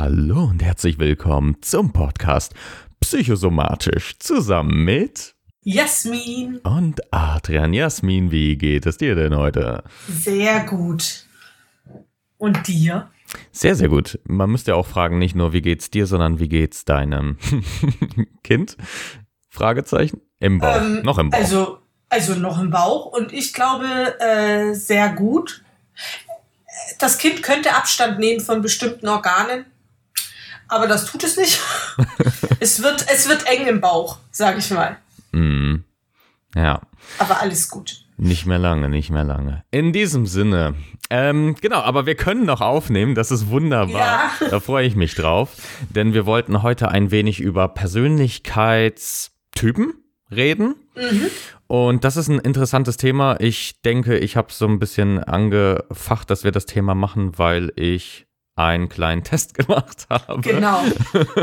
Hallo und herzlich willkommen zum Podcast Psychosomatisch zusammen mit Jasmin und Adrian. Jasmin, wie geht es dir denn heute? Sehr gut. Und dir? Sehr, sehr gut. Man müsste ja auch fragen, nicht nur wie geht's dir, sondern wie geht's deinem Kind? Fragezeichen? Im Bauch. Ähm, noch im Bauch. Also, also noch im Bauch. Und ich glaube, äh, sehr gut. Das Kind könnte Abstand nehmen von bestimmten Organen. Aber das tut es nicht. es, wird, es wird eng im Bauch, sage ich mal. Mm, ja. Aber alles gut. Nicht mehr lange, nicht mehr lange. In diesem Sinne, ähm, genau, aber wir können noch aufnehmen, das ist wunderbar. Ja. Da freue ich mich drauf, denn wir wollten heute ein wenig über Persönlichkeitstypen reden. Und das ist ein interessantes Thema. Ich denke, ich habe so ein bisschen angefacht, dass wir das Thema machen, weil ich einen kleinen Test gemacht habe. Genau.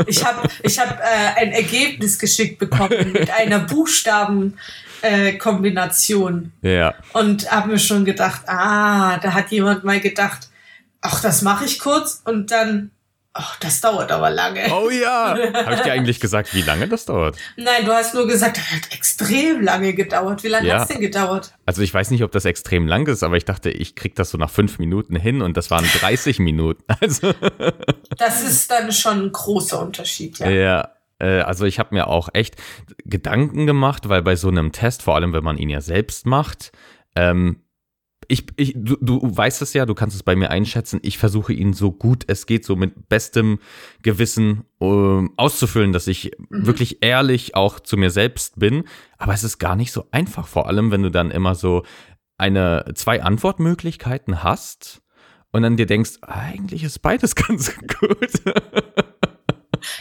Ich habe ich hab, äh, ein Ergebnis geschickt bekommen mit einer Buchstabenkombination. Äh. Ja. und habe mir schon gedacht, ah, da hat jemand mal gedacht, ach, das mache ich kurz und dann, ach, das dauert aber lange. Oh ja. Habe ich dir eigentlich gesagt, wie lange das dauert? Nein, du hast nur gesagt, das hat extrem lange gedauert. Wie lange Ja. hat's denn gedauert? Also ich weiß nicht, ob das extrem lang ist, aber ich dachte, ich krieg das so nach fünf Minuten hin und das waren 30 Minuten. Also Das ist dann schon ein großer Unterschied, ja. ja. äh, Also ich habe mir auch echt Gedanken gemacht, weil bei so einem Test, vor allem wenn man ihn ja selbst macht, ähm, ich, ich, du, du weißt es ja, du kannst es bei mir einschätzen. Ich versuche ihn so gut es geht, so mit bestem Gewissen ähm, auszufüllen, dass ich wirklich ehrlich auch zu mir selbst bin. Aber es ist gar nicht so einfach, vor allem wenn du dann immer so eine zwei Antwortmöglichkeiten hast und dann dir denkst, eigentlich ist beides ganz gut.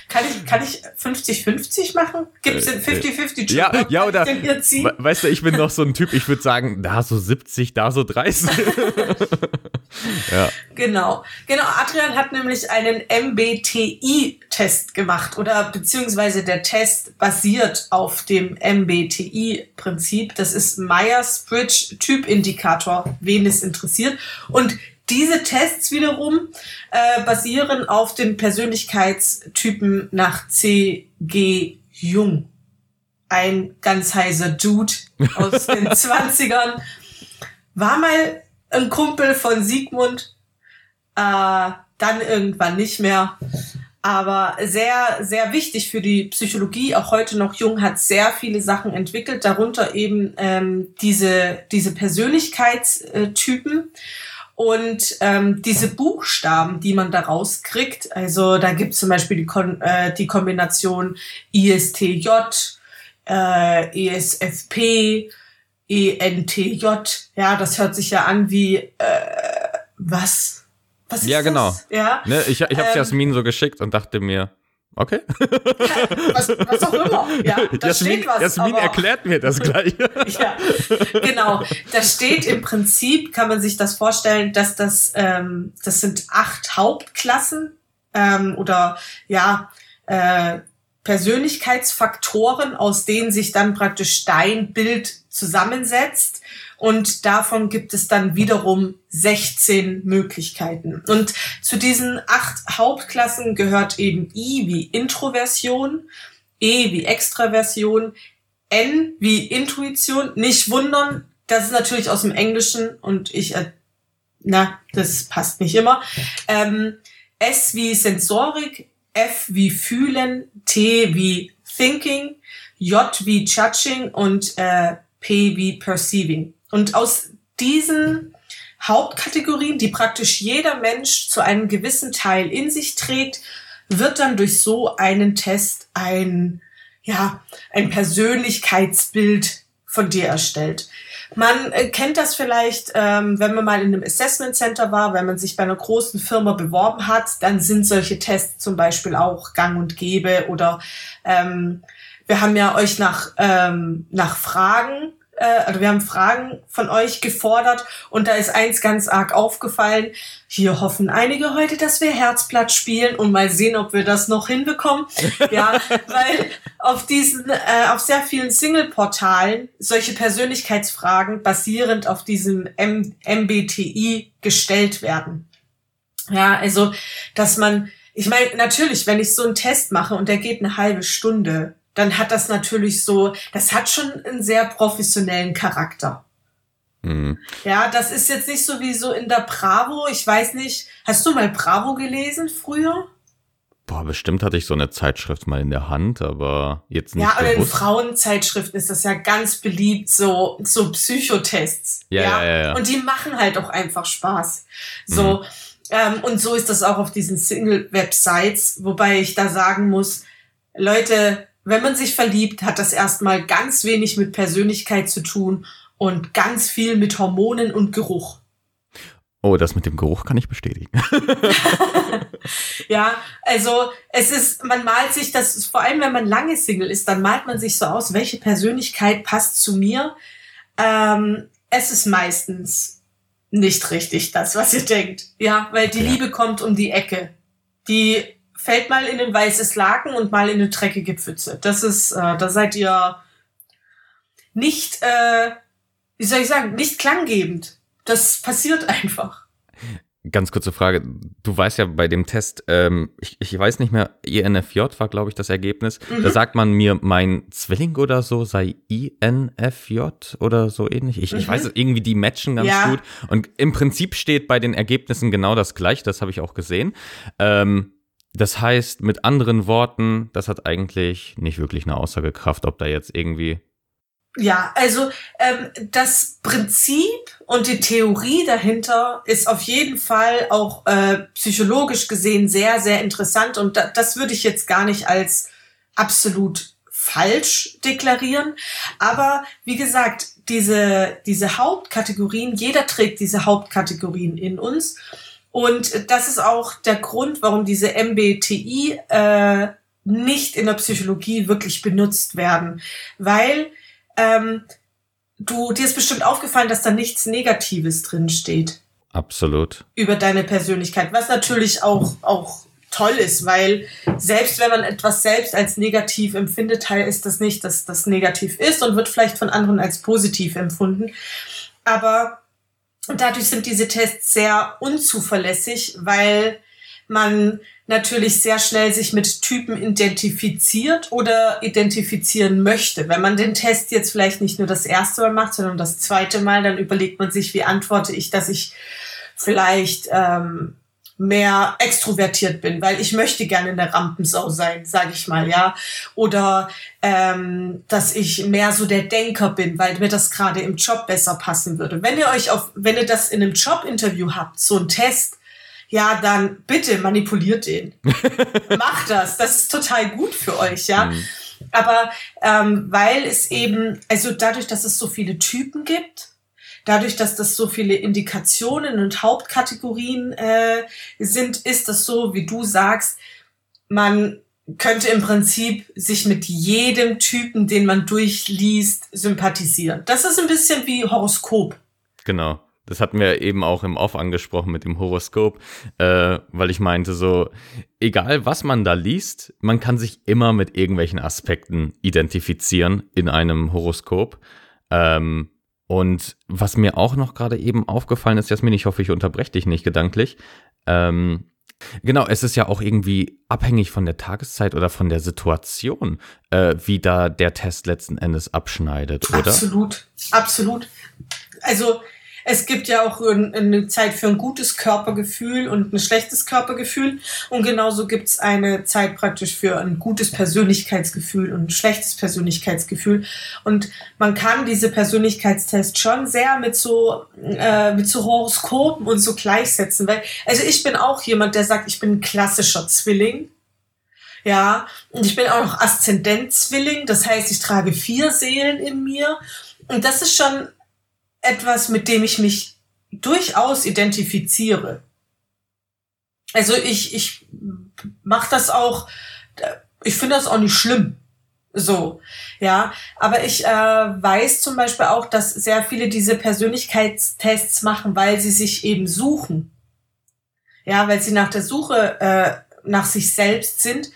Kann ich, kann ich 50-50 machen? Gibt es den 50-50 Äh, ja, ja, oder- Weißt du, ich bin noch so ein Typ, ich würde sagen, da so 70, da so 30. ja. Genau. Genau, Adrian hat nämlich einen MBTI-Test gemacht oder beziehungsweise der Test basiert auf dem MBTI-Prinzip. Das ist Myers-Briggs Typindikator, wen es interessiert. Und diese Tests wiederum äh, basieren auf den Persönlichkeitstypen nach C.G. Jung. Ein ganz heiser Dude aus den 20ern. War mal ein Kumpel von Sigmund, äh, dann irgendwann nicht mehr. Aber sehr, sehr wichtig für die Psychologie, auch heute noch jung, hat sehr viele Sachen entwickelt, darunter eben ähm, diese, diese Persönlichkeitstypen. Und ähm, diese Buchstaben, die man daraus kriegt, also da gibt es zum Beispiel die, Kon äh, die Kombination ISTJ, äh, ESFP, ENTJ, ja, das hört sich ja an wie, äh, was? Was ist Ja, genau. Das? Ja, Ne, ich ich habe Ähm. Jasmin so geschickt und dachte mir, okay. was, was auch immer. Ja, da Jasmin, steht was. Jasmin erklärt mir das gleich. Ja, genau. Da steht im Prinzip, kann man sich das vorstellen, dass das, ähm, das sind acht Hauptklassen ähm, oder ja, äh, Persönlichkeitsfaktoren, aus denen sich dann praktisch dein Bild zusammensetzt. Und davon gibt es dann wiederum 16 Möglichkeiten. Und zu diesen acht Hauptklassen gehört eben I wie Introversion, E wie Extraversion, N wie Intuition. Nicht wundern, das ist natürlich aus dem Englischen und ich, äh, na, das passt nicht immer. Ähm, S wie Sensorik, F wie Fühlen, T wie Thinking, J wie Judging und äh, P wie Perceiving. Und aus diesen Hauptkategorien, die praktisch jeder Mensch zu einem gewissen Teil in sich trägt, wird dann durch so einen Test ein, ja, ein Persönlichkeitsbild von dir erstellt. Man äh, kennt das vielleicht, ähm, wenn man mal in einem Assessment Center war, wenn man sich bei einer großen Firma beworben hat, dann sind solche Tests zum Beispiel auch gang und gäbe oder ähm, wir haben ja euch nach, ähm, nach Fragen äh, also wir haben Fragen von euch gefordert und da ist eins ganz arg aufgefallen. Hier hoffen einige heute, dass wir Herzblatt spielen und mal sehen, ob wir das noch hinbekommen. Ja, weil auf diesen, äh, auf sehr vielen Single-Portalen solche Persönlichkeitsfragen basierend auf diesem M MBTI gestellt werden. Ja, also, dass man ich meine, natürlich, wenn ich so einen Test mache und der geht eine halbe Stunde, dann hat das natürlich so, das hat schon einen sehr professionellen Charakter. Mhm. Ja, das ist jetzt nicht so wie so in der Bravo. Ich weiß nicht, hast du mal Bravo gelesen früher? Boah, bestimmt hatte ich so eine Zeitschrift mal in der Hand, aber jetzt nicht. Ja, oder in Frauenzeitschriften ist das ja ganz beliebt, so, so Psychotests. Ja, ja, ja, ja. Und die machen halt auch einfach Spaß. So. Mhm. Ähm, und so ist das auch auf diesen Single-Websites, wobei ich da sagen muss, Leute, wenn man sich verliebt, hat das erstmal ganz wenig mit Persönlichkeit zu tun und ganz viel mit Hormonen und Geruch. Oh, das mit dem Geruch kann ich bestätigen. ja, also es ist, man malt sich das, vor allem wenn man lange Single ist, dann malt man sich so aus, welche Persönlichkeit passt zu mir. Ähm, es ist meistens nicht richtig das, was ihr denkt. Ja, weil die ja. Liebe kommt um die Ecke. Die fällt mal in ein weißes Laken und mal in eine dreckige Pfütze. Das ist, äh, da seid ihr nicht, äh, wie soll ich sagen, nicht klanggebend. Das passiert einfach. Ganz kurze Frage. Du weißt ja bei dem Test, ähm, ich, ich weiß nicht mehr, INFJ war, glaube ich, das Ergebnis. Mhm. Da sagt man mir, mein Zwilling oder so sei INFJ oder so ähnlich. Ich, mhm. ich weiß irgendwie, die matchen ganz ja. gut. Und im Prinzip steht bei den Ergebnissen genau das gleiche, das habe ich auch gesehen. Ähm, das heißt, mit anderen Worten, das hat eigentlich nicht wirklich eine Aussagekraft, ob da jetzt irgendwie ja, also ähm, das Prinzip und die Theorie dahinter ist auf jeden Fall auch äh, psychologisch gesehen sehr, sehr interessant und da, das würde ich jetzt gar nicht als absolut falsch deklarieren. Aber wie gesagt, diese, diese Hauptkategorien, jeder trägt diese Hauptkategorien in uns. Und das ist auch der Grund, warum diese MBTI äh, nicht in der Psychologie wirklich benutzt werden. Weil ähm, du, dir ist bestimmt aufgefallen, dass da nichts Negatives drin steht. Absolut. Über deine Persönlichkeit, was natürlich auch, auch toll ist, weil selbst wenn man etwas selbst als negativ empfindet, heißt das nicht, dass das negativ ist und wird vielleicht von anderen als positiv empfunden. Aber dadurch sind diese Tests sehr unzuverlässig, weil man natürlich sehr schnell sich mit Typen identifiziert oder identifizieren möchte. Wenn man den Test jetzt vielleicht nicht nur das erste Mal macht, sondern das zweite Mal, dann überlegt man sich, wie antworte ich, dass ich vielleicht ähm, mehr extrovertiert bin, weil ich möchte gerne eine Rampensau sein, sage ich mal, ja. Oder ähm, dass ich mehr so der Denker bin, weil mir das gerade im Job besser passen würde. Wenn ihr euch auf, wenn ihr das in einem Jobinterview habt, so ein Test, ja, dann bitte manipuliert den. Macht das. Das ist total gut für euch, ja. Mhm. Aber ähm, weil es eben, also dadurch, dass es so viele Typen gibt, dadurch, dass das so viele Indikationen und Hauptkategorien äh, sind, ist das so, wie du sagst, man könnte im Prinzip sich mit jedem Typen, den man durchliest, sympathisieren. Das ist ein bisschen wie Horoskop. Genau. Das hatten wir eben auch im Off angesprochen mit dem Horoskop, äh, weil ich meinte so, egal was man da liest, man kann sich immer mit irgendwelchen Aspekten identifizieren in einem Horoskop. Ähm, und was mir auch noch gerade eben aufgefallen ist, Jasmin, ich hoffe, ich unterbreche dich nicht gedanklich. Ähm, genau, es ist ja auch irgendwie abhängig von der Tageszeit oder von der Situation, äh, wie da der Test letzten Endes abschneidet, oder? Absolut, absolut. Also es gibt ja auch eine Zeit für ein gutes Körpergefühl und ein schlechtes Körpergefühl. Und genauso gibt es eine Zeit praktisch für ein gutes Persönlichkeitsgefühl und ein schlechtes Persönlichkeitsgefühl. Und man kann diese Persönlichkeitstests schon sehr mit so, äh, mit so Horoskopen und so gleichsetzen. Weil, also ich bin auch jemand, der sagt, ich bin ein klassischer Zwilling. Ja, und ich bin auch noch Aszendent-Zwilling, das heißt, ich trage vier Seelen in mir. Und das ist schon etwas, mit dem ich mich durchaus identifiziere. Also ich, ich mache das auch, ich finde das auch nicht schlimm. So, ja. Aber ich äh, weiß zum Beispiel auch, dass sehr viele diese Persönlichkeitstests machen, weil sie sich eben suchen. Ja, weil sie nach der Suche äh, nach sich selbst sind.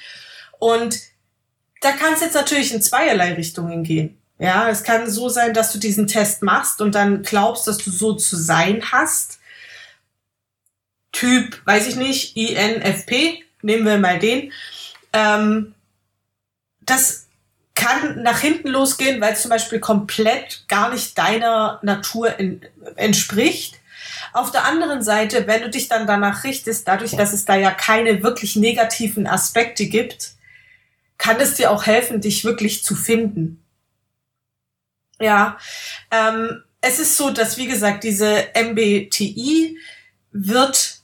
Und da kann es jetzt natürlich in zweierlei Richtungen gehen. Ja, es kann so sein, dass du diesen Test machst und dann glaubst, dass du so zu sein hast. Typ, weiß ich nicht, INFP. nehmen wir mal den. Ähm, das kann nach hinten losgehen, weil es zum Beispiel komplett gar nicht deiner Natur in, entspricht. Auf der anderen Seite, wenn du dich dann danach richtest, dadurch, dass es da ja keine wirklich negativen Aspekte gibt, kann es dir auch helfen, dich wirklich zu finden. Ja, ähm, es ist so, dass wie gesagt, diese MBTI wird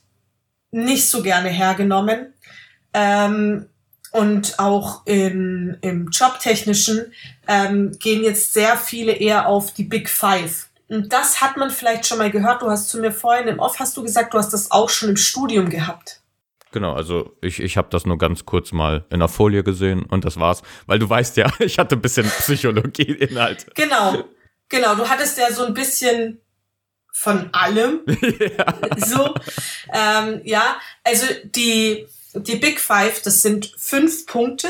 nicht so gerne hergenommen. Ähm, und auch im, im Jobtechnischen ähm, gehen jetzt sehr viele eher auf die Big Five. Und das hat man vielleicht schon mal gehört. Du hast zu mir vorhin im Off hast du gesagt, du hast das auch schon im Studium gehabt. Genau, also ich, ich habe das nur ganz kurz mal in der Folie gesehen und das war's. Weil du weißt ja, ich hatte ein bisschen Psychologie-Inhalt. Genau, genau. Du hattest ja so ein bisschen von allem. ja. So, ähm, ja, also die die Big Five, das sind fünf Punkte.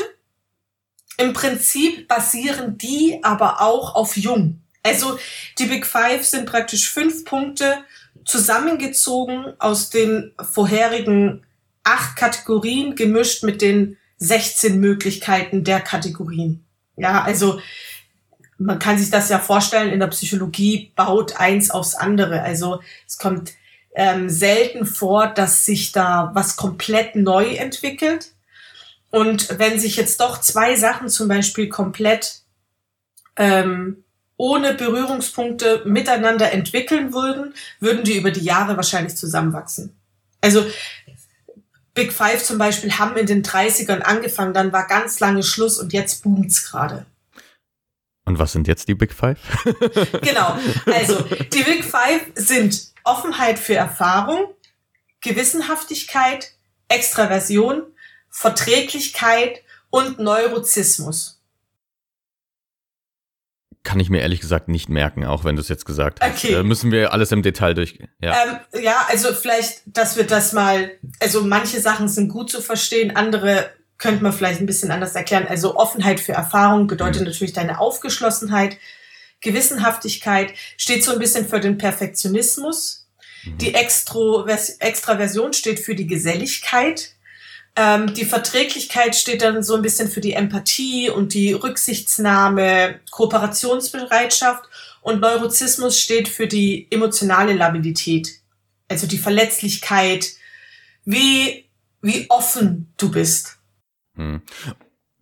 Im Prinzip basieren die aber auch auf Jung. Also die Big Five sind praktisch fünf Punkte zusammengezogen aus den vorherigen acht Kategorien gemischt mit den 16 Möglichkeiten der Kategorien. Ja, also man kann sich das ja vorstellen, in der Psychologie baut eins aufs andere. Also es kommt ähm, selten vor, dass sich da was komplett neu entwickelt. Und wenn sich jetzt doch zwei Sachen zum Beispiel komplett ähm, ohne Berührungspunkte miteinander entwickeln würden, würden die über die Jahre wahrscheinlich zusammenwachsen. Also Big Five zum Beispiel haben in den 30ern angefangen, dann war ganz lange Schluss und jetzt boomt's gerade. Und was sind jetzt die Big Five? genau. Also, die Big Five sind Offenheit für Erfahrung, Gewissenhaftigkeit, Extraversion, Verträglichkeit und Neurozismus. Kann ich mir ehrlich gesagt nicht merken, auch wenn du es jetzt gesagt hast. Okay. Äh, müssen wir alles im Detail durchgehen. Ja. Ähm, ja, also vielleicht, dass wir das mal, also manche Sachen sind gut zu verstehen, andere könnte man vielleicht ein bisschen anders erklären. Also Offenheit für Erfahrung bedeutet mhm. natürlich deine Aufgeschlossenheit. Gewissenhaftigkeit steht so ein bisschen für den Perfektionismus. Mhm. Die Extraversion steht für die Geselligkeit. Ähm, die Verträglichkeit steht dann so ein bisschen für die Empathie und die Rücksichtsnahme, Kooperationsbereitschaft. Und Neurozismus steht für die emotionale Labilität. Also die Verletzlichkeit, wie, wie offen du bist.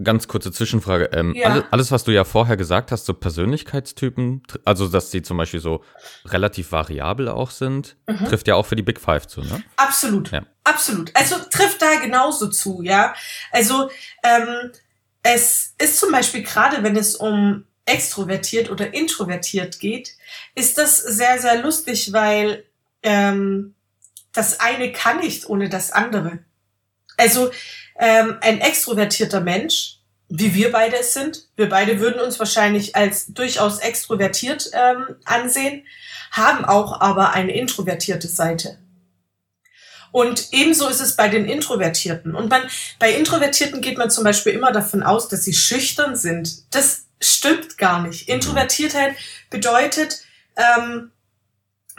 Ganz kurze Zwischenfrage. Ähm, ja. alles, alles, was du ja vorher gesagt hast, so Persönlichkeitstypen, also dass sie zum Beispiel so relativ variabel auch sind, mhm. trifft ja auch für die Big Five zu, ne? Absolut. Ja. Absolut. Also trifft da genauso zu, ja. Also ähm, es ist zum Beispiel gerade, wenn es um extrovertiert oder introvertiert geht, ist das sehr, sehr lustig, weil ähm, das eine kann nicht ohne das andere. Also ähm, ein extrovertierter Mensch, wie wir beide es sind, wir beide würden uns wahrscheinlich als durchaus extrovertiert ähm, ansehen, haben auch aber eine introvertierte Seite. Und ebenso ist es bei den Introvertierten. Und man, bei Introvertierten geht man zum Beispiel immer davon aus, dass sie schüchtern sind. Das stimmt gar nicht. Introvertiertheit bedeutet, ähm,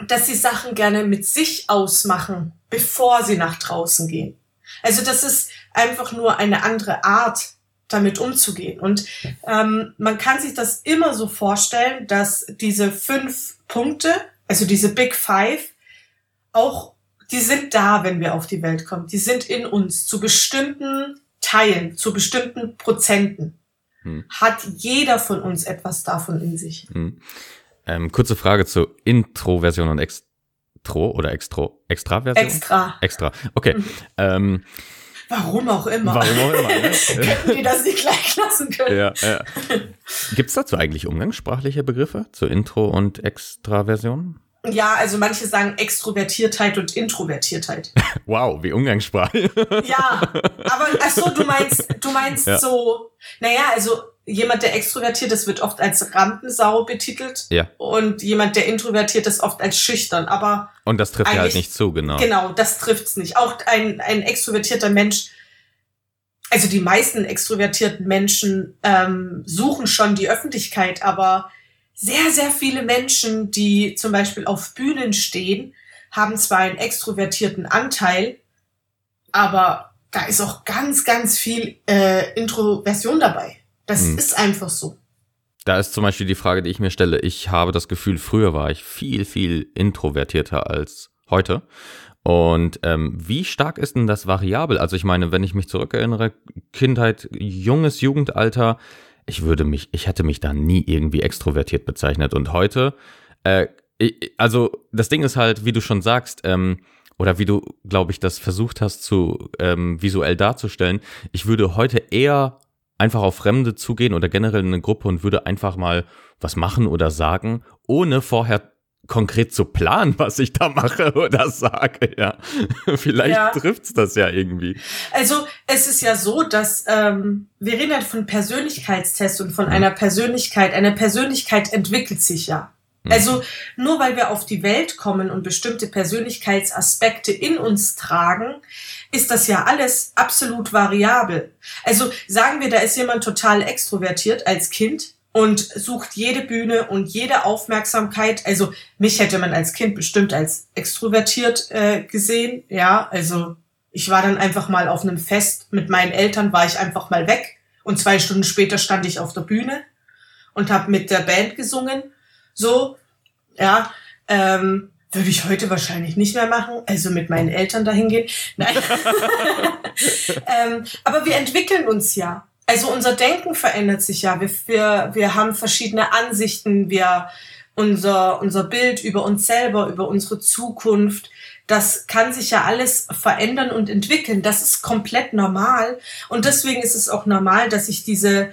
dass sie Sachen gerne mit sich ausmachen, bevor sie nach draußen gehen. Also das ist einfach nur eine andere Art, damit umzugehen. Und ähm, man kann sich das immer so vorstellen, dass diese fünf Punkte, also diese Big Five, auch, die sind da, wenn wir auf die Welt kommen. Die sind in uns zu bestimmten Teilen, zu bestimmten Prozenten. Hm. Hat jeder von uns etwas davon in sich. Hm. Ähm, kurze Frage zur Introversion und Extro oder Extro, Extraversion? Extra. Extra. Okay. Mhm. Ähm, Warum auch immer. Warum auch immer. Ne? Könnten die das nicht gleich lassen können? Ja, ja. Gibt es dazu eigentlich umgangssprachliche Begriffe zur Intro- und Extraversion? Ja, also manche sagen Extrovertiertheit und Introvertiertheit. Wow, wie umgangssprachlich. Ja, aber ach so, du meinst, du meinst ja. so, naja, also jemand, der extrovertiert ist, wird oft als Rampensau betitelt. Ja. Und jemand, der introvertiert ist, oft als schüchtern. Aber. Und das trifft ja halt nicht zu, genau. Genau, das trifft's nicht. Auch ein, ein extrovertierter Mensch, also die meisten extrovertierten Menschen ähm, suchen schon die Öffentlichkeit, aber sehr, sehr viele Menschen, die zum Beispiel auf Bühnen stehen, haben zwar einen extrovertierten Anteil, aber da ist auch ganz, ganz viel äh, Introversion dabei. Das hm. ist einfach so. Da ist zum Beispiel die Frage, die ich mir stelle. Ich habe das Gefühl, früher war ich viel, viel introvertierter als heute. Und ähm, wie stark ist denn das variabel? Also ich meine, wenn ich mich zurückerinnere, Kindheit, junges Jugendalter, ich würde mich, ich hätte mich da nie irgendwie extrovertiert bezeichnet. Und heute, äh, ich, also das Ding ist halt, wie du schon sagst, ähm, oder wie du, glaube ich, das versucht hast zu ähm, visuell darzustellen, ich würde heute eher einfach auf Fremde zugehen oder generell in eine Gruppe und würde einfach mal was machen oder sagen, ohne vorher konkret zu planen, was ich da mache oder sage, ja. Vielleicht ja. trifft's das ja irgendwie. Also es ist ja so, dass ähm, wir reden ja von Persönlichkeitstests und von mhm. einer Persönlichkeit. Eine Persönlichkeit entwickelt sich ja. Mhm. Also nur weil wir auf die Welt kommen und bestimmte Persönlichkeitsaspekte in uns tragen, ist das ja alles absolut variabel. Also sagen wir, da ist jemand total extrovertiert als Kind und sucht jede Bühne und jede Aufmerksamkeit. Also mich hätte man als Kind bestimmt als extrovertiert äh, gesehen. Ja, also ich war dann einfach mal auf einem Fest mit meinen Eltern, war ich einfach mal weg und zwei Stunden später stand ich auf der Bühne und habe mit der Band gesungen so, ja, ähm, würde ich heute wahrscheinlich nicht mehr machen, also mit meinen Eltern dahin gehen. Nein. ähm, aber wir entwickeln uns ja. Also unser Denken verändert sich ja. Wir, wir, wir haben verschiedene Ansichten, wir unser, unser Bild über uns selber, über unsere Zukunft. Das kann sich ja alles verändern und entwickeln. Das ist komplett normal. Und deswegen ist es auch normal, dass sich diese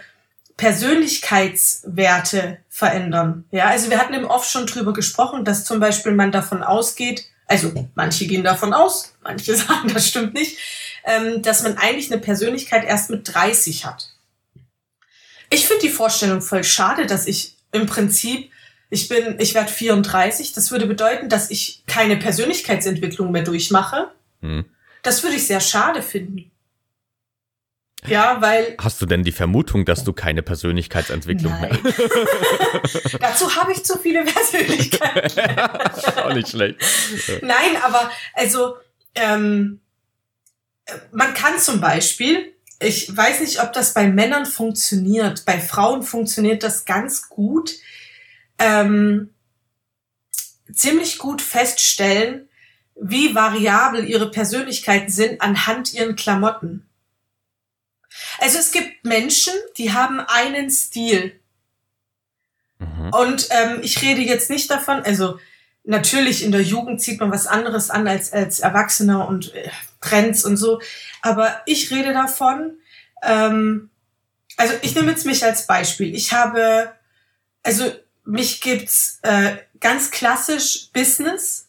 Persönlichkeitswerte verändern. Ja, also wir hatten im Off schon drüber gesprochen, dass zum Beispiel man davon ausgeht, also manche gehen davon aus, manche sagen, das stimmt nicht, ähm, dass man eigentlich eine Persönlichkeit erst mit 30 hat. Ich finde die Vorstellung voll schade, dass ich im Prinzip, ich bin, ich werde 34, das würde bedeuten, dass ich keine Persönlichkeitsentwicklung mehr durchmache. Hm. Das würde ich sehr schade finden. Ja, weil. Hast du denn die Vermutung, dass du keine Persönlichkeitsentwicklung Nein. mehr Dazu habe ich zu viele Persönlichkeiten. Auch nicht schlecht. Nein, aber also ähm, man kann zum Beispiel, ich weiß nicht, ob das bei Männern funktioniert, bei Frauen funktioniert das ganz gut, ähm, ziemlich gut feststellen, wie variabel ihre Persönlichkeiten sind anhand ihren Klamotten. Also es gibt Menschen, die haben einen Stil. Mhm. Und ähm, ich rede jetzt nicht davon, also natürlich in der Jugend zieht man was anderes an als als Erwachsener und äh, Trends und so. Aber ich rede davon, ähm, also ich nehme jetzt mich als Beispiel. Ich habe, also mich gibt's äh, ganz klassisch Business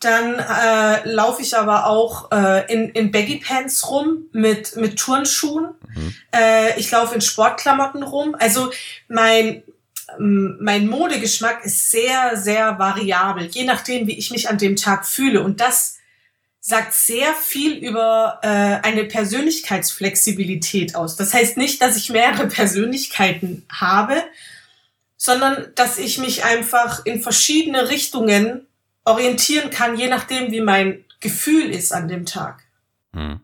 dann äh, laufe ich aber auch äh, in, in Baggy Pants rum mit, mit Turnschuhen. Mhm. Äh, ich laufe in Sportklamotten rum. Also mein, mein Modegeschmack ist sehr, sehr variabel, je nachdem, wie ich mich an dem Tag fühle. Und das sagt sehr viel über äh, eine Persönlichkeitsflexibilität aus. Das heißt nicht, dass ich mehrere Persönlichkeiten habe, sondern dass ich mich einfach in verschiedene Richtungen orientieren kann, je nachdem, wie mein Gefühl ist an dem Tag. Hm.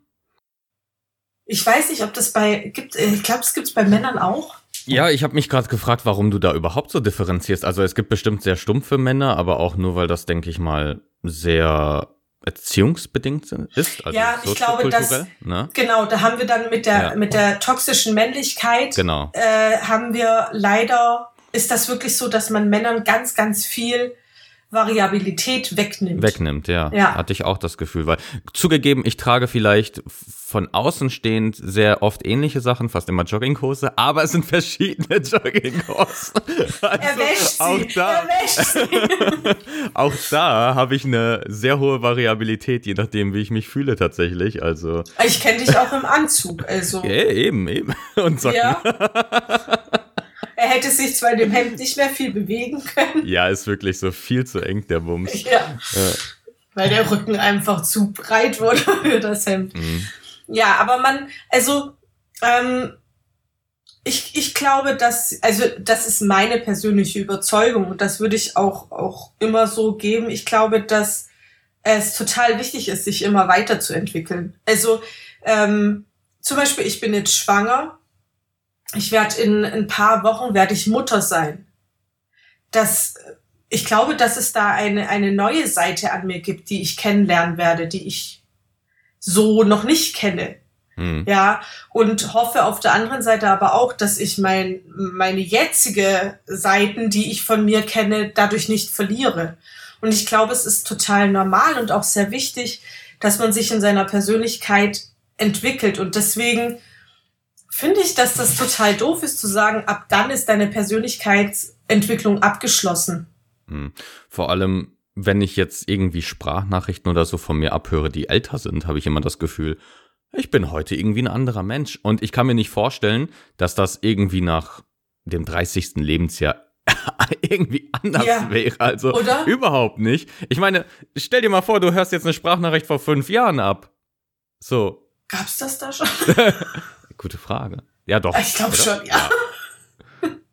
Ich weiß nicht, ob das bei gibt. Äh, ich glaube, es gibt es bei Männern auch. Ja, ich habe mich gerade gefragt, warum du da überhaupt so differenzierst. Also es gibt bestimmt sehr stumpfe Männer, aber auch nur, weil das, denke ich mal, sehr erziehungsbedingt ist. Also ja, ich glaube, dass ne? genau, da haben wir dann mit der ja. mit der toxischen Männlichkeit genau. äh, haben wir leider ist das wirklich so, dass man Männern ganz ganz viel Variabilität wegnimmt. Wegnimmt, ja. ja. Hatte ich auch das Gefühl, weil zugegeben, ich trage vielleicht von außen stehend sehr oft ähnliche Sachen, fast immer Jogginghose, aber es sind verschiedene Jogginghosen. Also er wäscht auch da, auch da habe ich eine sehr hohe Variabilität, je nachdem, wie ich mich fühle tatsächlich. Also ich kenne dich auch im Anzug, also. Ja, eben, eben. Und Socken. Ja. Er hätte sich zwar in dem Hemd nicht mehr viel bewegen können. Ja, ist wirklich so viel zu eng, der Bums. Ja. ja. Weil der Rücken einfach zu breit wurde für das Hemd. Mhm. Ja, aber man, also, ähm, ich, ich glaube, dass, also das ist meine persönliche Überzeugung und das würde ich auch, auch immer so geben. Ich glaube, dass es total wichtig ist, sich immer weiterzuentwickeln. Also ähm, zum Beispiel, ich bin jetzt schwanger. Ich werde in ein paar Wochen werde ich Mutter sein. Das, ich glaube, dass es da eine, eine neue Seite an mir gibt, die ich kennenlernen werde, die ich so noch nicht kenne. Hm. Ja, und hoffe auf der anderen Seite aber auch, dass ich mein, meine jetzige Seiten, die ich von mir kenne, dadurch nicht verliere. Und ich glaube, es ist total normal und auch sehr wichtig, dass man sich in seiner Persönlichkeit entwickelt. Und deswegen finde ich, dass das total doof ist zu sagen, ab dann ist deine Persönlichkeitsentwicklung abgeschlossen. Hm. Vor allem, wenn ich jetzt irgendwie Sprachnachrichten oder so von mir abhöre, die älter sind, habe ich immer das Gefühl, ich bin heute irgendwie ein anderer Mensch. Und ich kann mir nicht vorstellen, dass das irgendwie nach dem 30. Lebensjahr irgendwie anders ja. wäre. Also Oder? überhaupt nicht. Ich meine, stell dir mal vor, du hörst jetzt eine Sprachnachricht vor fünf Jahren ab. So. Gab's das da schon? Gute Frage. Ja, doch. Ich glaube schon, ja. ja.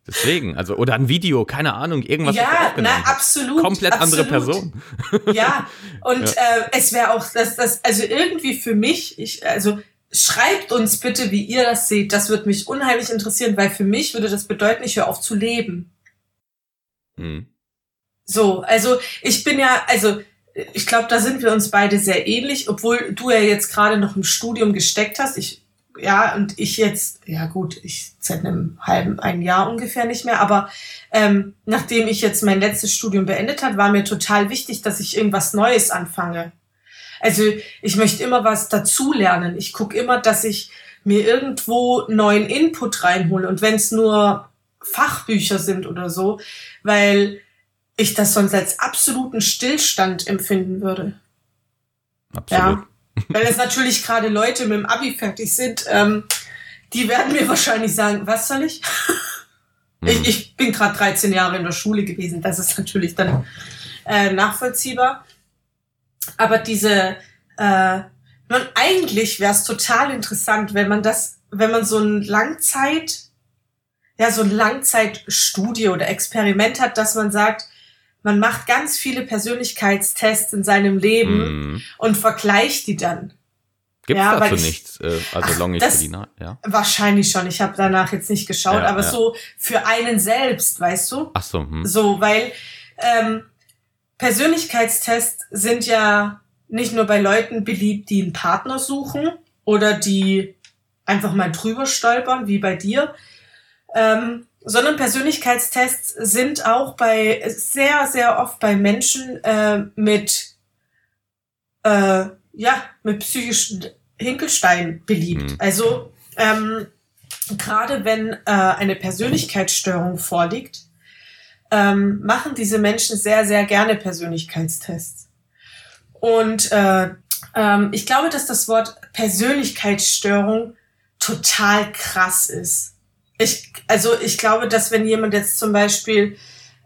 Deswegen, also, oder ein Video, keine Ahnung, irgendwas. Ja, na, absolut. Komplett absolut. andere Person. Ja, und ja. Äh, es wäre auch, das, das, also irgendwie für mich, ich, also schreibt uns bitte, wie ihr das seht. Das würde mich unheimlich interessieren, weil für mich würde das bedeuten, ich höre auf zu leben. Hm. So, also ich bin ja, also ich glaube, da sind wir uns beide sehr ähnlich, obwohl du ja jetzt gerade noch im Studium gesteckt hast. Ich ja, und ich jetzt, ja gut, ich seit einem halben, ein Jahr ungefähr nicht mehr, aber ähm, nachdem ich jetzt mein letztes Studium beendet hat, war mir total wichtig, dass ich irgendwas Neues anfange. Also ich möchte immer was dazulernen. Ich gucke immer, dass ich mir irgendwo neuen Input reinhole und wenn es nur Fachbücher sind oder so, weil ich das sonst als absoluten Stillstand empfinden würde. Absolut. Ja. Weil es natürlich gerade Leute mit dem Abi fertig sind, ähm, die werden mir wahrscheinlich sagen, was soll ich? ich, mhm. ich bin gerade 13 Jahre in der Schule gewesen, das ist natürlich dann äh, nachvollziehbar. Aber diese, äh, man, eigentlich wäre es total interessant, wenn man das, wenn man so ein Langzeit, ja, so ein Langzeitstudie oder Experiment hat, dass man sagt, man macht ganz viele Persönlichkeitstests in seinem Leben mm. und vergleicht die dann. Gibt es ja, dazu ich, nichts, äh, also longitudinal, ja? Wahrscheinlich schon. Ich habe danach jetzt nicht geschaut, ja, aber ja. so für einen selbst, weißt du? Ach so. Hm. So, weil ähm, Persönlichkeitstests sind ja nicht nur bei Leuten beliebt, die einen Partner suchen oder die einfach mal drüber stolpern, wie bei dir, ähm, sondern Persönlichkeitstests sind auch bei sehr, sehr oft bei Menschen äh, mit äh, ja, mit psychischen Hinkelstein beliebt. Mhm. Also ähm, gerade wenn äh, eine Persönlichkeitsstörung vorliegt, ähm, machen diese Menschen sehr, sehr gerne Persönlichkeitstests. Und äh, ähm, ich glaube, dass das Wort Persönlichkeitsstörung total krass ist. Ich, also ich glaube, dass wenn jemand jetzt zum Beispiel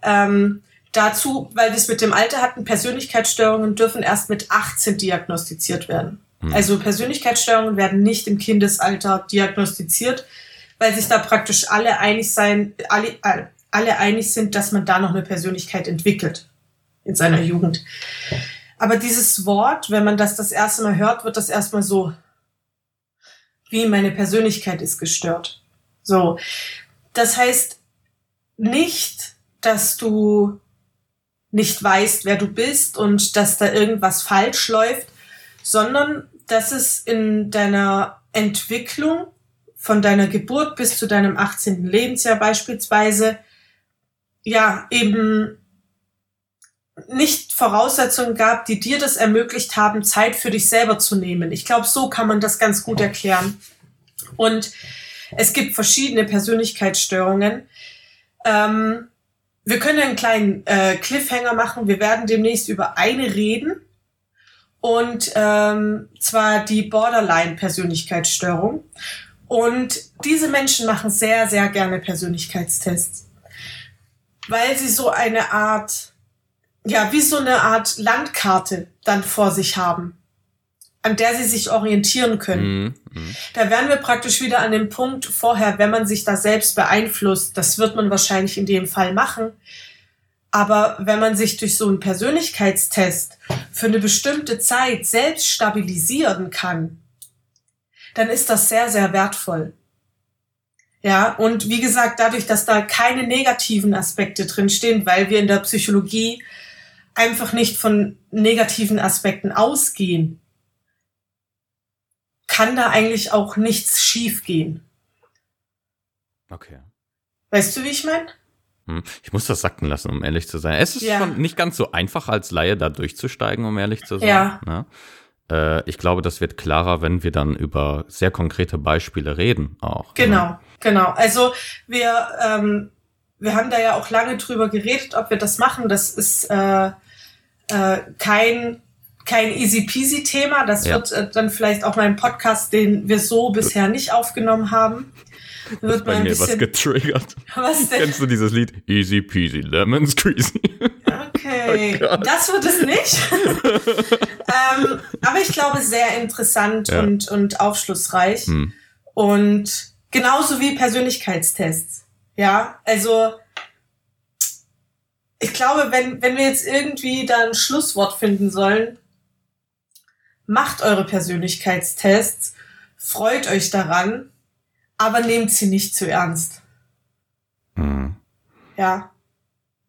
ähm, dazu, weil wir es mit dem Alter hatten, Persönlichkeitsstörungen dürfen erst mit 18 diagnostiziert werden. Mhm. Also Persönlichkeitsstörungen werden nicht im Kindesalter diagnostiziert, weil sich da praktisch alle einig sein, alle, alle einig sind, dass man da noch eine Persönlichkeit entwickelt in seiner Jugend. Aber dieses Wort, wenn man das das erste Mal hört, wird das erstmal so, wie meine Persönlichkeit ist gestört. So. Das heißt nicht, dass du nicht weißt, wer du bist und dass da irgendwas falsch läuft, sondern dass es in deiner Entwicklung von deiner Geburt bis zu deinem 18. Lebensjahr beispielsweise ja eben nicht Voraussetzungen gab, die dir das ermöglicht haben, Zeit für dich selber zu nehmen. Ich glaube, so kann man das ganz gut erklären. Und es gibt verschiedene Persönlichkeitsstörungen. Ähm, wir können einen kleinen äh, Cliffhanger machen. Wir werden demnächst über eine reden. Und ähm, zwar die Borderline-Persönlichkeitsstörung. Und diese Menschen machen sehr, sehr gerne Persönlichkeitstests. Weil sie so eine Art, ja, wie so eine Art Landkarte dann vor sich haben an der sie sich orientieren können. Mhm. Da wären wir praktisch wieder an dem Punkt vorher, wenn man sich da selbst beeinflusst, das wird man wahrscheinlich in dem Fall machen. Aber wenn man sich durch so einen Persönlichkeitstest für eine bestimmte Zeit selbst stabilisieren kann, dann ist das sehr, sehr wertvoll. Ja, und wie gesagt, dadurch, dass da keine negativen Aspekte drinstehen, weil wir in der Psychologie einfach nicht von negativen Aspekten ausgehen, kann da eigentlich auch nichts schiefgehen. Okay. Weißt du, wie ich meine? Hm. Ich muss das sacken lassen, um ehrlich zu sein. Es ist ja. schon nicht ganz so einfach als Laie da durchzusteigen, um ehrlich zu sein. Ja. Ne? Äh, ich glaube, das wird klarer, wenn wir dann über sehr konkrete Beispiele reden auch. Ne? Genau, ne? genau. Also wir, ähm, wir haben da ja auch lange drüber geredet, ob wir das machen. Das ist äh, äh, kein kein easy peasy Thema. Das ja. wird äh, dann vielleicht auch mal ein Podcast, den wir so bisher nicht aufgenommen haben wird bei mir bisschen, was getriggert. Was denn? Kennst du dieses Lied? Easy peasy lemon squeezy. Okay, oh das wird es nicht. ähm, aber ich glaube, sehr interessant ja. und, und aufschlussreich. Hm. Und genauso wie Persönlichkeitstests. Ja, also ich glaube, wenn, wenn wir jetzt irgendwie da ein Schlusswort finden sollen, macht eure Persönlichkeitstests, freut euch daran aber nehmt sie nicht zu ernst. Mhm. Ja.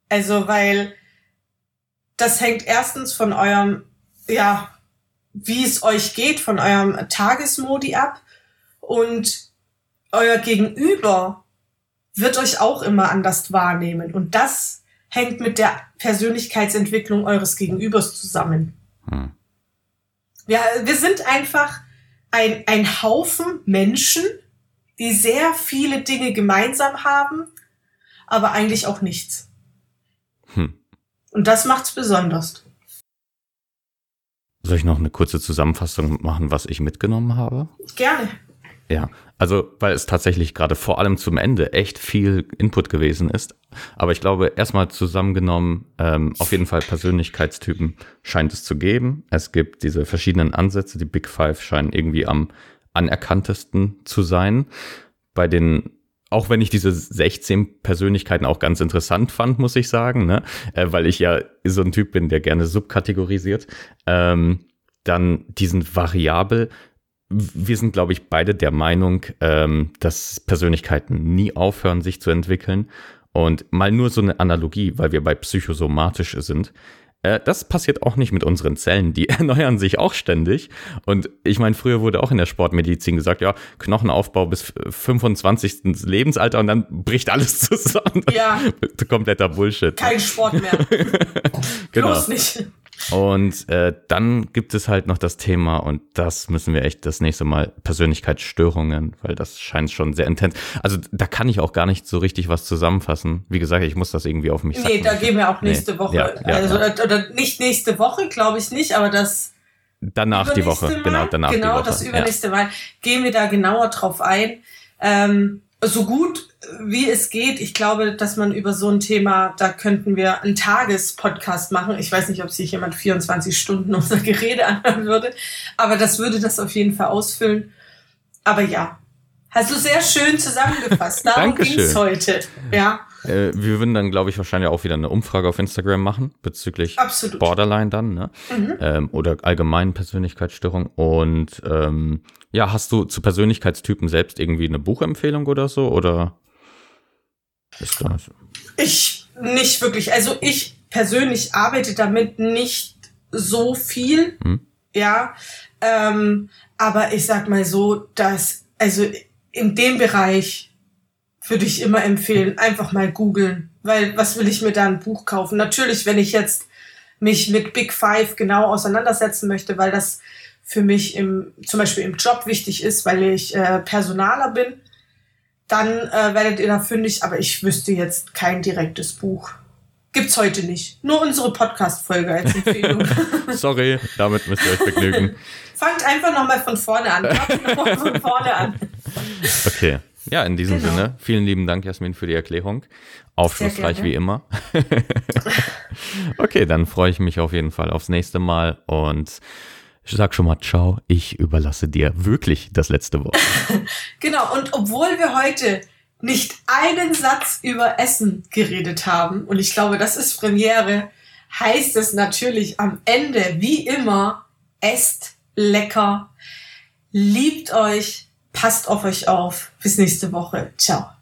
Also, weil das hängt erstens von eurem, ja, wie es euch geht, von eurem Tagesmodi ab und euer Gegenüber wird euch auch immer anders wahrnehmen und das hängt mit der Persönlichkeitsentwicklung eures Gegenübers zusammen. Hm. Ja, wir sind einfach ein, ein Haufen Menschen, die sehr viele Dinge gemeinsam haben, aber eigentlich auch nichts. Hm. Und das macht's besonders. Soll ich noch eine kurze Zusammenfassung machen, was ich mitgenommen habe? Gerne. Ja, also weil es tatsächlich gerade vor allem zum Ende echt viel Input gewesen ist. Aber ich glaube, erstmal zusammengenommen, ähm, auf jeden Fall Persönlichkeitstypen scheint es zu geben. Es gibt diese verschiedenen Ansätze, die Big Five scheinen irgendwie am anerkanntesten zu sein. Bei den auch wenn ich diese 16 Persönlichkeiten auch ganz interessant fand, muss ich sagen, ne? Äh, weil ich ja so ein Typ bin, der gerne subkategorisiert, ähm, dann diesen variabel. Wir sind, glaube ich, beide der Meinung, ähm, dass Persönlichkeiten nie aufhören, sich zu entwickeln. Und mal nur so eine Analogie, weil wir bei psychosomatisch sind. Äh, das passiert auch nicht mit unseren Zellen. Die erneuern sich auch ständig. Und ich meine, früher wurde auch in der Sportmedizin gesagt, ja, Knochenaufbau bis 25. Lebensalter und dann bricht alles zusammen. Ja. Kompletter Bullshit. Kein Sport mehr. genau. Bloß nicht. Und äh, dann gibt es halt noch das Thema, und das müssen wir echt das nächste Mal, Persönlichkeitsstörungen, weil das scheint schon sehr intens. Also da kann ich auch gar nicht so richtig was zusammenfassen. Wie gesagt, ich muss das irgendwie auf mich sagen. Nee, da gehen wir auch nächste nee. Woche. Ja, ja, also, ja. Oder nicht nächste Woche, glaube ich nicht, aber das. Danach die Woche, Mal, genau, danach genau, die Woche. das übernächste Mal gehen wir da genauer drauf ein. Ähm, so gut wie es geht. Ich glaube, dass man über so ein Thema, da könnten wir einen Tagespodcast machen. Ich weiß nicht, ob sich jemand 24 Stunden unser Gerede anhören würde, aber das würde das auf jeden Fall ausfüllen. Aber ja, hast du sehr schön zusammengefasst. Darum ging es heute. Ja. Äh, wir würden dann, glaube ich, wahrscheinlich auch wieder eine Umfrage auf Instagram machen bezüglich Absolut. Borderline dann, ne? Mhm. Ähm, oder allgemeinen Persönlichkeitsstörung. Und ähm, ja, hast du zu Persönlichkeitstypen selbst irgendwie eine Buchempfehlung oder so? Oder ist das? Ich nicht wirklich. Also ich persönlich arbeite damit nicht so viel. Hm. Ja. Ähm, aber ich sag mal so, dass, also in dem Bereich würde ich immer empfehlen, einfach mal googeln. Weil was will ich mir da ein Buch kaufen? Natürlich, wenn ich jetzt mich mit Big Five genau auseinandersetzen möchte, weil das für mich im, zum Beispiel im Job wichtig ist, weil ich äh, Personaler bin, dann äh, werdet ihr da fündig, aber ich wüsste jetzt kein direktes Buch. Gibt's heute nicht. Nur unsere Podcast-Folge als Empfehlung. Sorry, damit müsst ihr euch begnügen. Fangt einfach nochmal von vorne an. Fangt von vorne an. Okay. Ja, in diesem genau. Sinne, vielen lieben Dank, Jasmin, für die Erklärung. Aufschlussreich wie immer. okay, dann freue ich mich auf jeden Fall aufs nächste Mal und sag schon mal ciao, ich überlasse dir wirklich das letzte Wort. genau, und obwohl wir heute nicht einen Satz über Essen geredet haben, und ich glaube, das ist Premiere, heißt es natürlich am Ende, wie immer, esst lecker, Liebt euch, passt auf euch auf. Bis nächste Woche. Ciao.